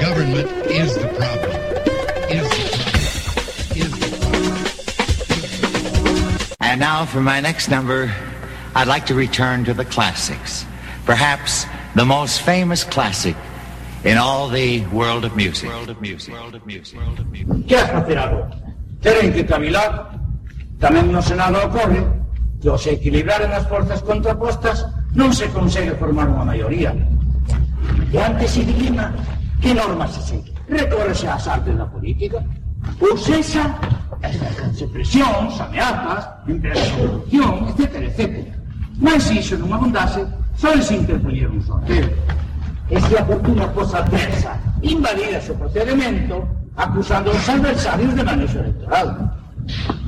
Government is the problem. Is the problem. Is the problem. And now for my next number, I'd like to return to the classics. Perhaps the most famous classic in all the world of music. World of music. World of music. World of music. Que has facer agora? Teren que cavilar. Tamén no Senado ocorre que ao se equilibraren as forzas contrapostas non se consegue formar unha maioría. E antes se dilima que normas se segue. Recórrese ás artes da política. Ou sexa, exercense presións, ameazas, empresas de corrupción, etc, etc. Mas se iso non abundase, só se interpoñer un sorteo. E se a fortuna fosa adversa, invalidase o procedimento, acusando aos adversarios de manexo electoral.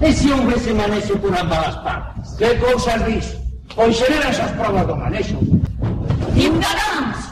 E se houvese manexo por ambas as partes? Que cousas dis? Pois xeran esas provas do manexo. Ignoráns,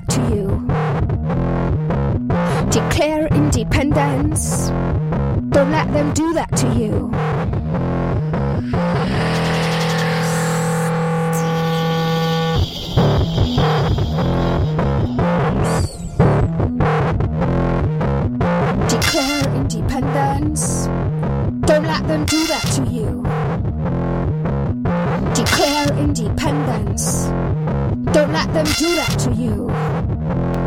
That to you. Declare independence. Don't let them do that to you. Declare independence. Don't let them do that to you. Declare independence. Don't let them do that to you.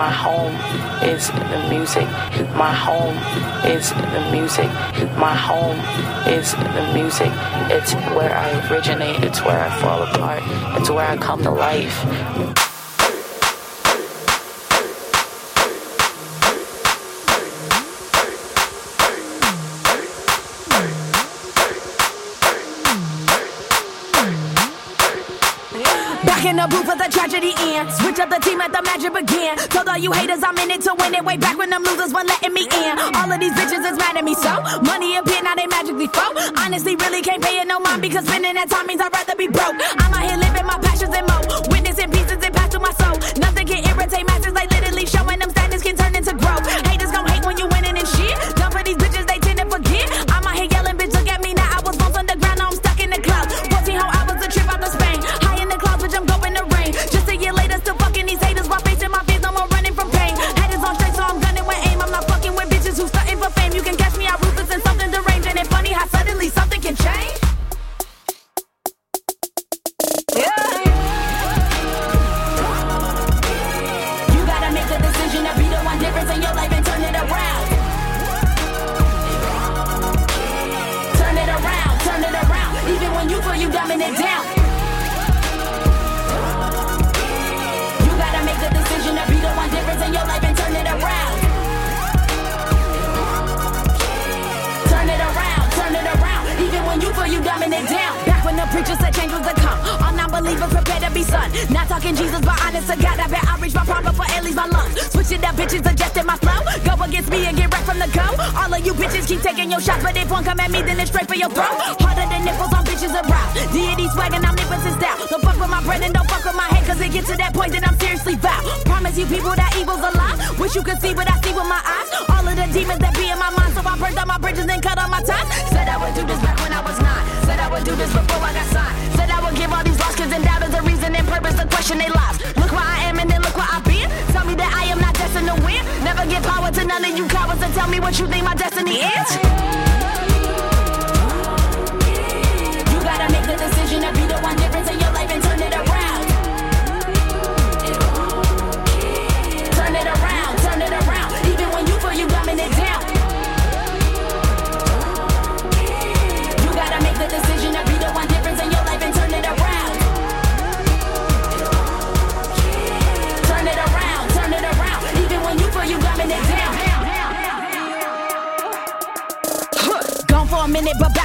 My home is the music. My home is the music. My home is the music. It's where I originate. It's where I fall apart. It's where I come to life. In the booth for the tragedy ends. Switch up the team at the magic begin. Told all you haters I'm in it to win it. Way back when them losers were letting me in. All of these bitches is mad at me so. Money appear now they magically flow. Honestly, really can't pay it no mind because spending that time means I'd rather be broke. I'm out here living my passions and mo. Witnessing pieces and pass to my soul. Nothing can irritate masses like literally showing them status can turn into growth. Hate son. Not talking Jesus, but honest to God, I bet I'll reach my prime before it leaves my lungs. Switch it up, bitches, adjusting my flow. Go against me and get right from the go. All of you bitches keep taking your shots, but if one come at me, then it's straight for your throat. Harder than nipples on bitches around. Deity swagging, I'm nipping since down. Don't fuck with my bread and don't fuck with my head, cause it get to that point that I'm seriously vow. Promise you people that evil's a lie. Wish you could see what I see with my eyes. All of the demons that be in my mind, so I burned down my bridges and cut all my ties. Said I would do this back when I was nine. Said I would do this before I got signed. Said I would give all these question their lives. Look where I am and then look where I've been. Tell me that I am not destined to win. Never give power to none of you cowards and tell me what you think my destiny is.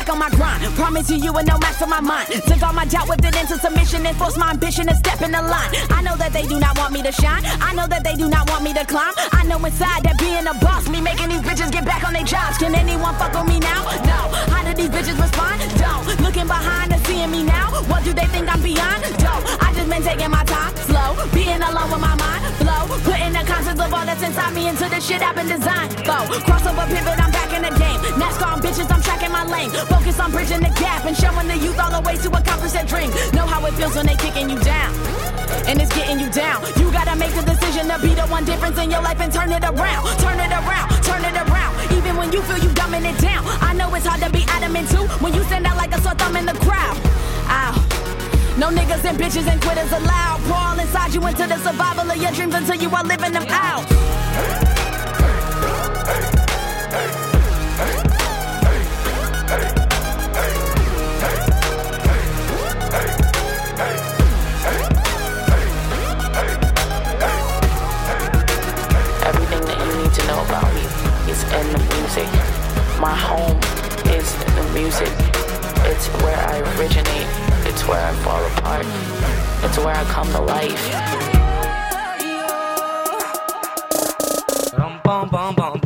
Back on my grind. Promise you, you would no match for my mind. Took all my doubt, whipped it into submission, and forced my ambition to step in the line. I know that they do not want me to shine. I know that they do not want me to climb. I know inside that being a boss, me making these bitches get back on their jobs. Can anyone fuck with me now? No. These bitches respond? Don't. Looking behind and seeing me now. What do they think I'm beyond? Don't. I just been taking my time, slow, being alone with my mind, flow, putting the concepts of all that's inside me into the shit I've been designed. Go, crossover pivot, I'm back in the game. NASCAR on bitches, I'm tracking my lane. Focus on bridging the gap and showing the youth all the ways to accomplish their dream. Know how it feels when they kicking you down. And it's getting you down. You gotta make the decision to be the one difference in your life and turn it around. Turn it around, turn it around. Even when you feel you dumbing it down. It's hard to be adamant too when you stand out like a sore thumb in the crowd. Ow. No niggas and bitches and quitters allowed. Pour all inside you into the survival of your dreams until you are living them out. Everything that you need to know about me is in the music. My home music. It's where I originate. It's where I fall apart. It's where I come to life. Jogo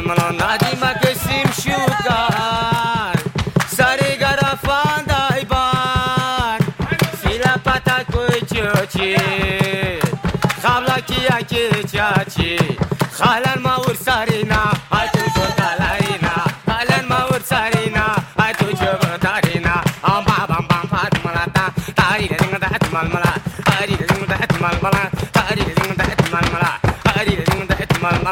mano, nadima che si mshuka. Sare gara fanda iban. Sila pata koychochi. Khabla kiya kichachi. Khalan maur sarina, atu kotalarina. Khalan maur sarina, atu jobatarina. Amba bam bam pat malata. Tari ringa dat malmala. Tari ringa dat malmala. Tari ringa dat malmala. Tari ringa dat malmala.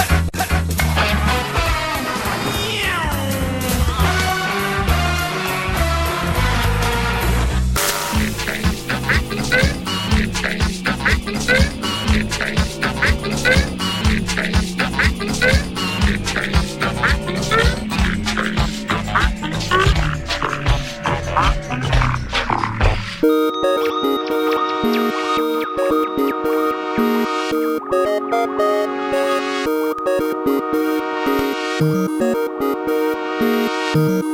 These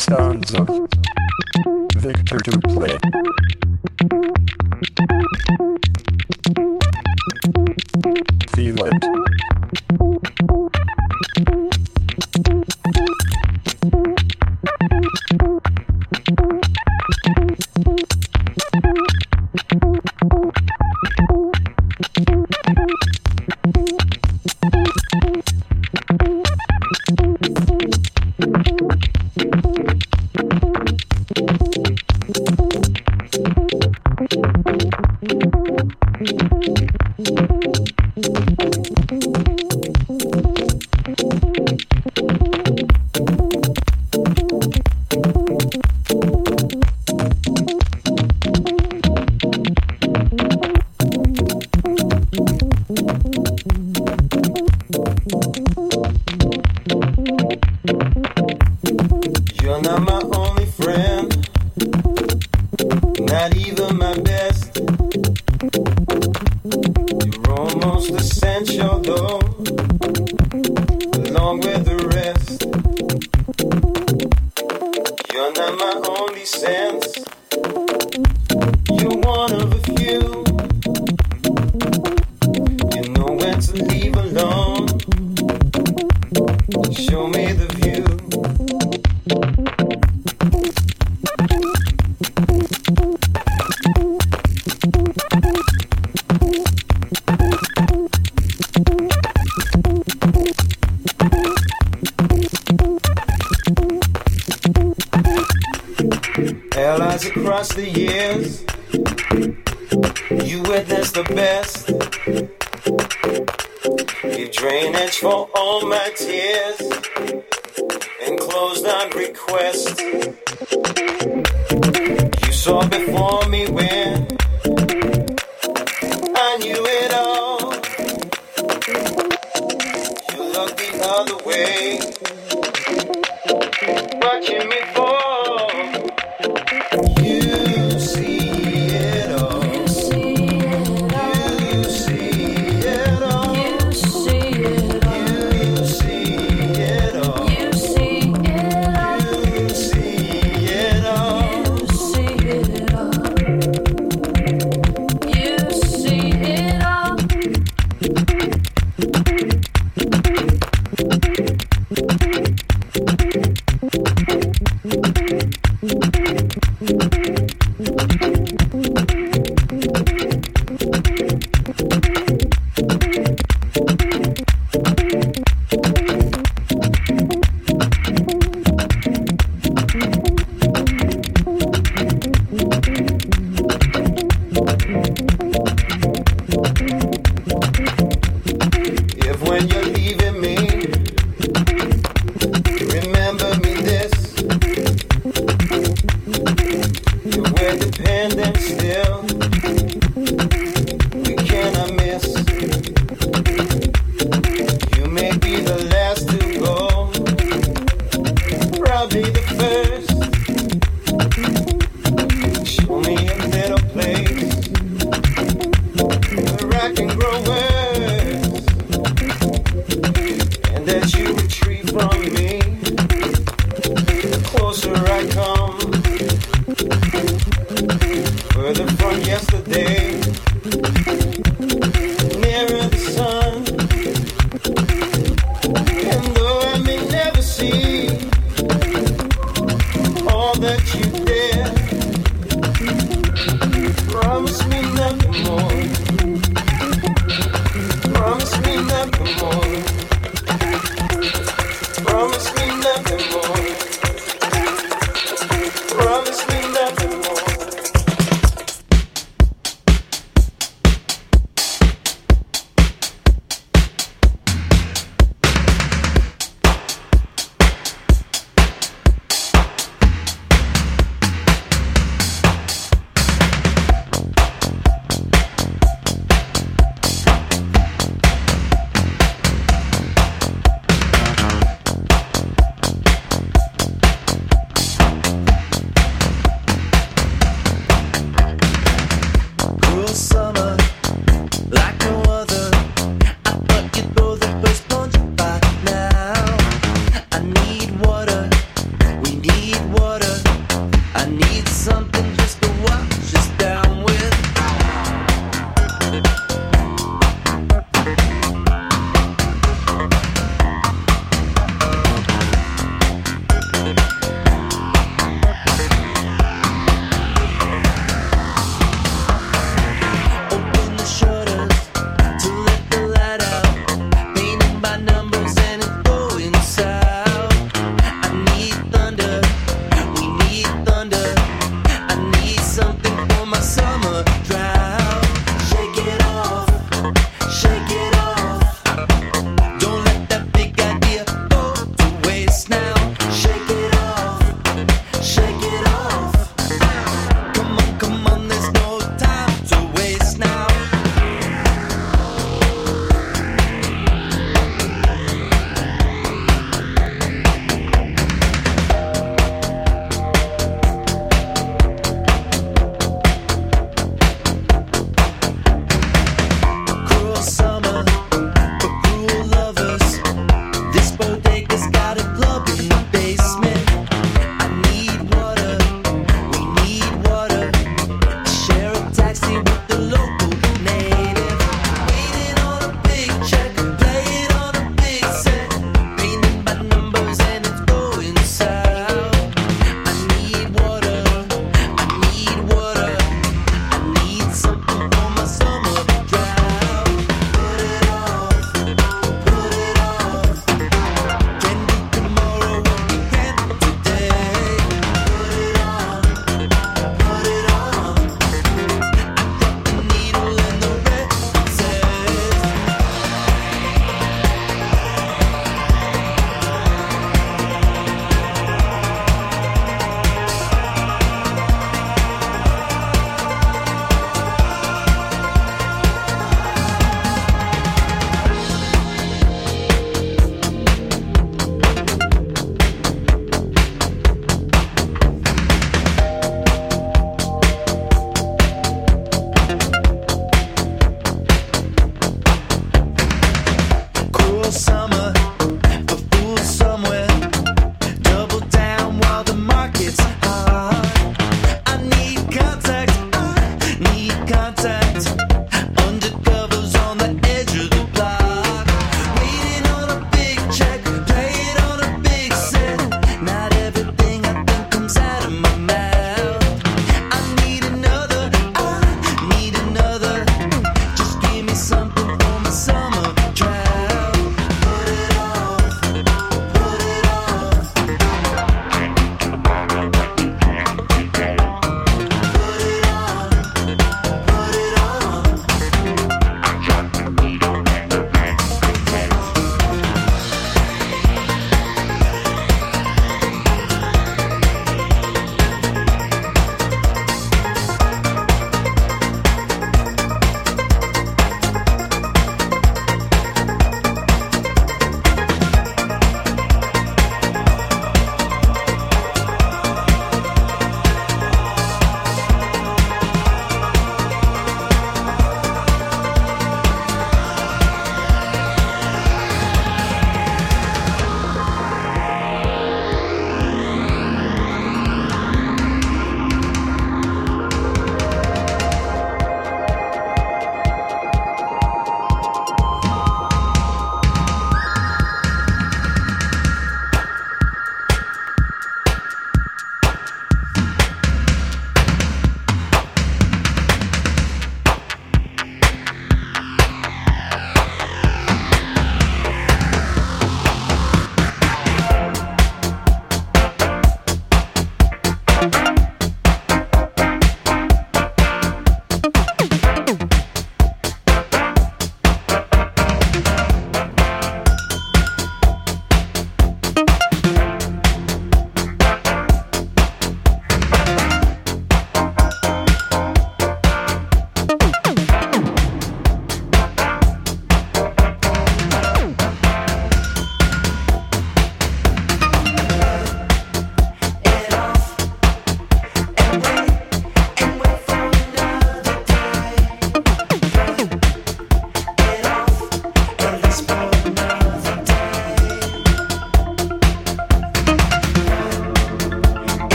sounds of Victor to request. You saw before me when I knew it all.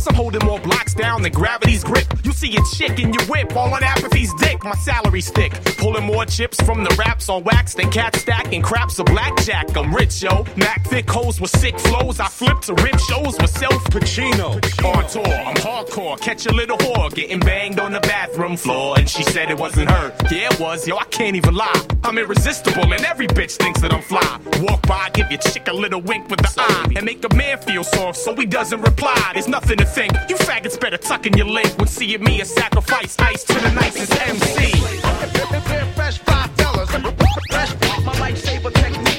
Plus, I'm holding more blocks down than gravity's grip. You see a chick in your whip, all on apathy's dick. My salary's thick, pulling more chips from the raps on wax than cat stacking craps of blackjack. I'm rich, yo. Mac thick hoes with sick flows. I flip to rip shows with self Pacino. On tour, I'm hardcore. Catch a little whore getting banged on the bathroom floor, and she said it wasn't her. Yeah, it was, yo. I can't even lie. I'm irresistible, and every bitch thinks that I'm fly. Walk by, give your chick a little wink with the eye, and make a man feel soft so he doesn't reply. There's nothing to You faggots better tuck in your link when seeing me a sacrifice ice to the nicest MC. Fresh five fellas. Fresh my lifesaver techniques.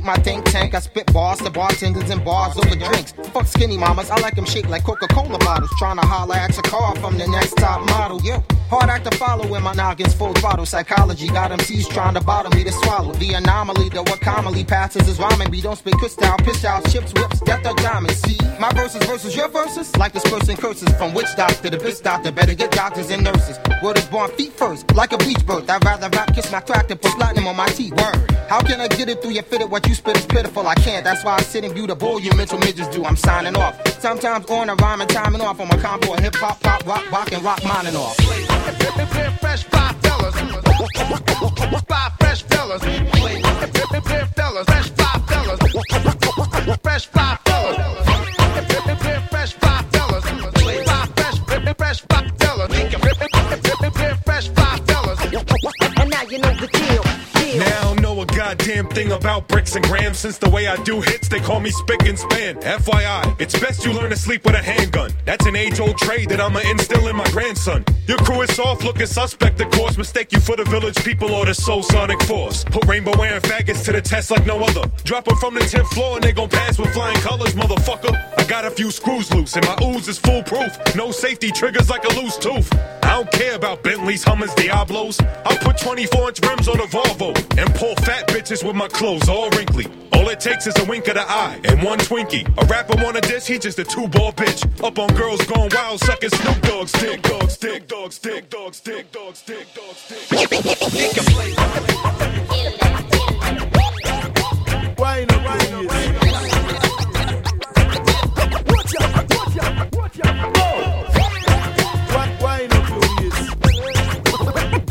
To my think tank. I spit bars to bartenders and bars over drinks. Fuck skinny mamas, I like them shaped like Coca-Cola bottles. Tryna holler at a car from the next top model. Yeah, hard act to follow when my noggin's full throttle. Psychology got MCs trying to bottle me to swallow. The anomaly that what commonly passes is rhyming. We don't spit crystal, piss out, chips, whips, death or diamonds. See, my verses versus your verses, like dispersing curses from witch doctor to bitch doctor. Better get doctors and nurses. Word is born feet first, like a beach bird. I'd rather rap kiss my crack than put platinum on my teeth. Word. How can I get it through your fitted? What you spit is pitiful. I can't. That's why I sit and view the bull you mental midgets do. I'm signing off. Sometimes on a rhyme and timing off on my combo of hip hop, pop, rock, rock, and rock mining off. Fresh five fellas. Five fresh fellas. Fellas. Fresh five fellas. Fresh five fellas. Fresh five fellas. Five fresh, fresh five fellas. Fresh five fellas. And now you know the deal. Now I don't know a goddamn thing about bricks and grams. Since the way I do hits, they call me spick and span. FYI, it's best you learn to sleep with a handgun. That's an age old trade that I'ma instill in my grandson. Your crew is soft looking suspect, of course. Mistake you for the village people or the soul sonic force. Put rainbow wearing faggots to the test like no other. Drop 'em from the 10th floor and they gon' pass with flying colors, motherfucker. I got a few screws loose and my ooze is foolproof. No safety triggers like a loose tooth. I don't care about Bentleys, Hummers, Diablos. I'll put 24 inch rims on a Volvo and pull fat bitches with my clothes all wrinkly. All it takes is a wink of the eye and one Twinkie. A rapper wanna diss, he just a two ball bitch. Up on girls going wild, sucking Snoop Dogg's dick, dog's dick, dog's dick. Wine up, wine up. Watch out, watch out, watch out. Wi- Wine up your waist.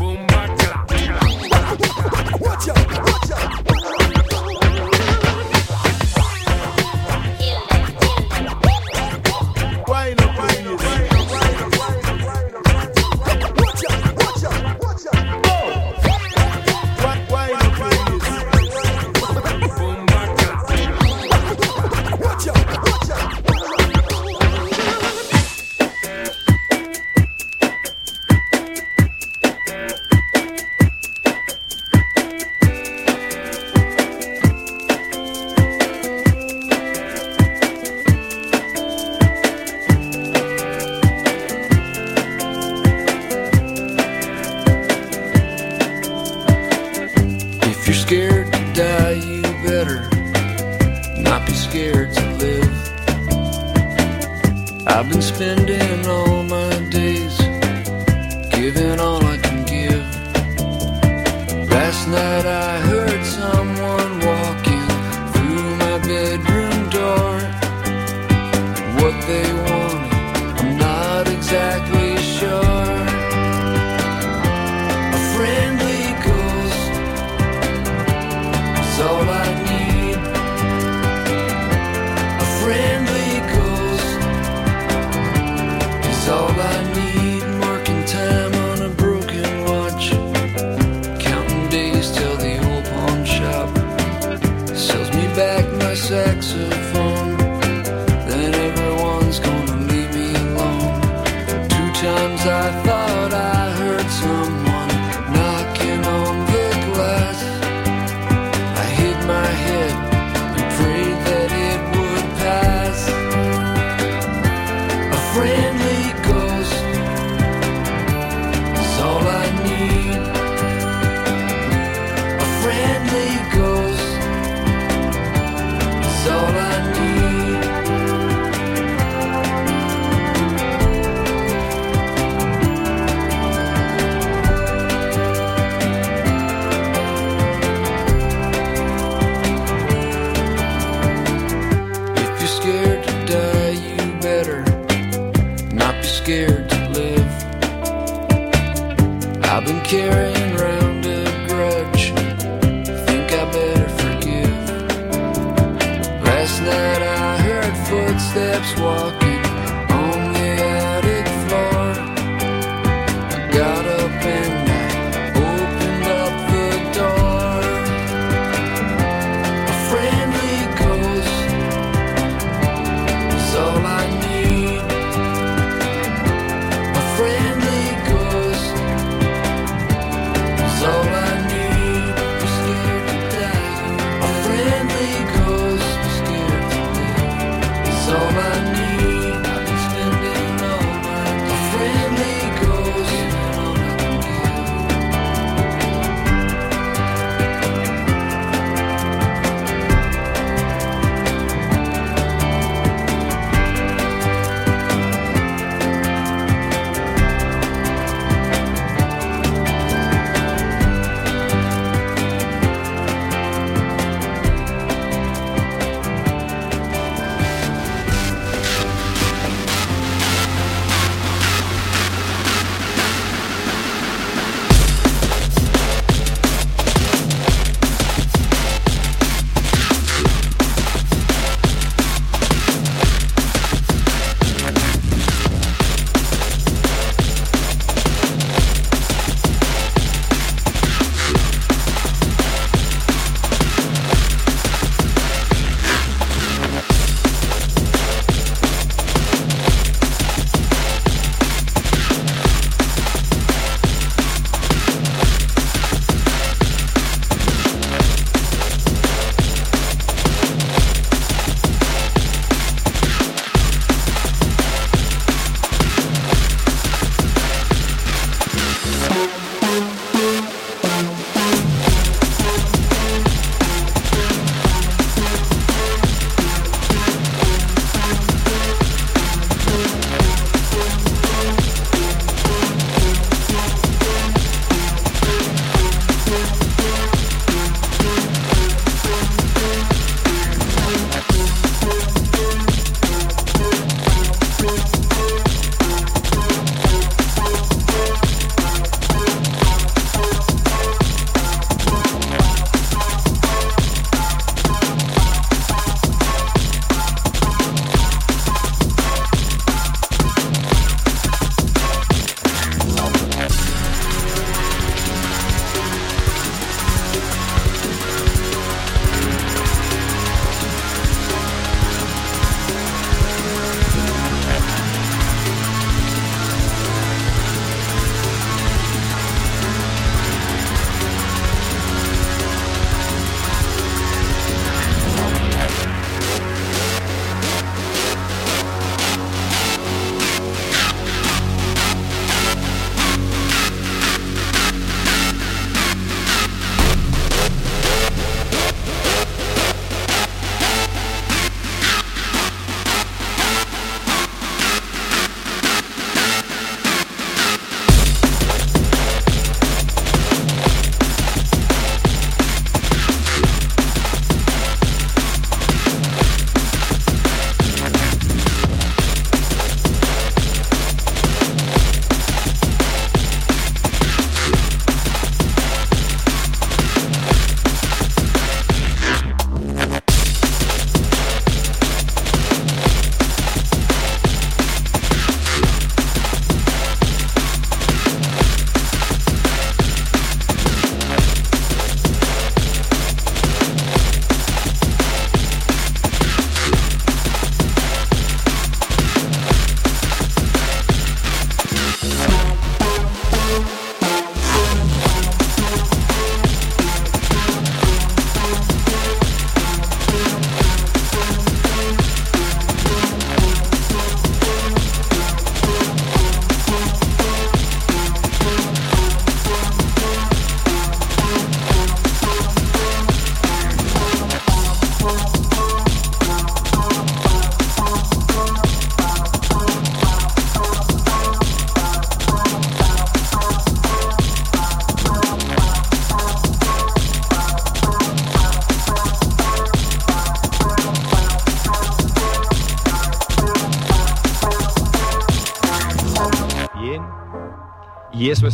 Carrying around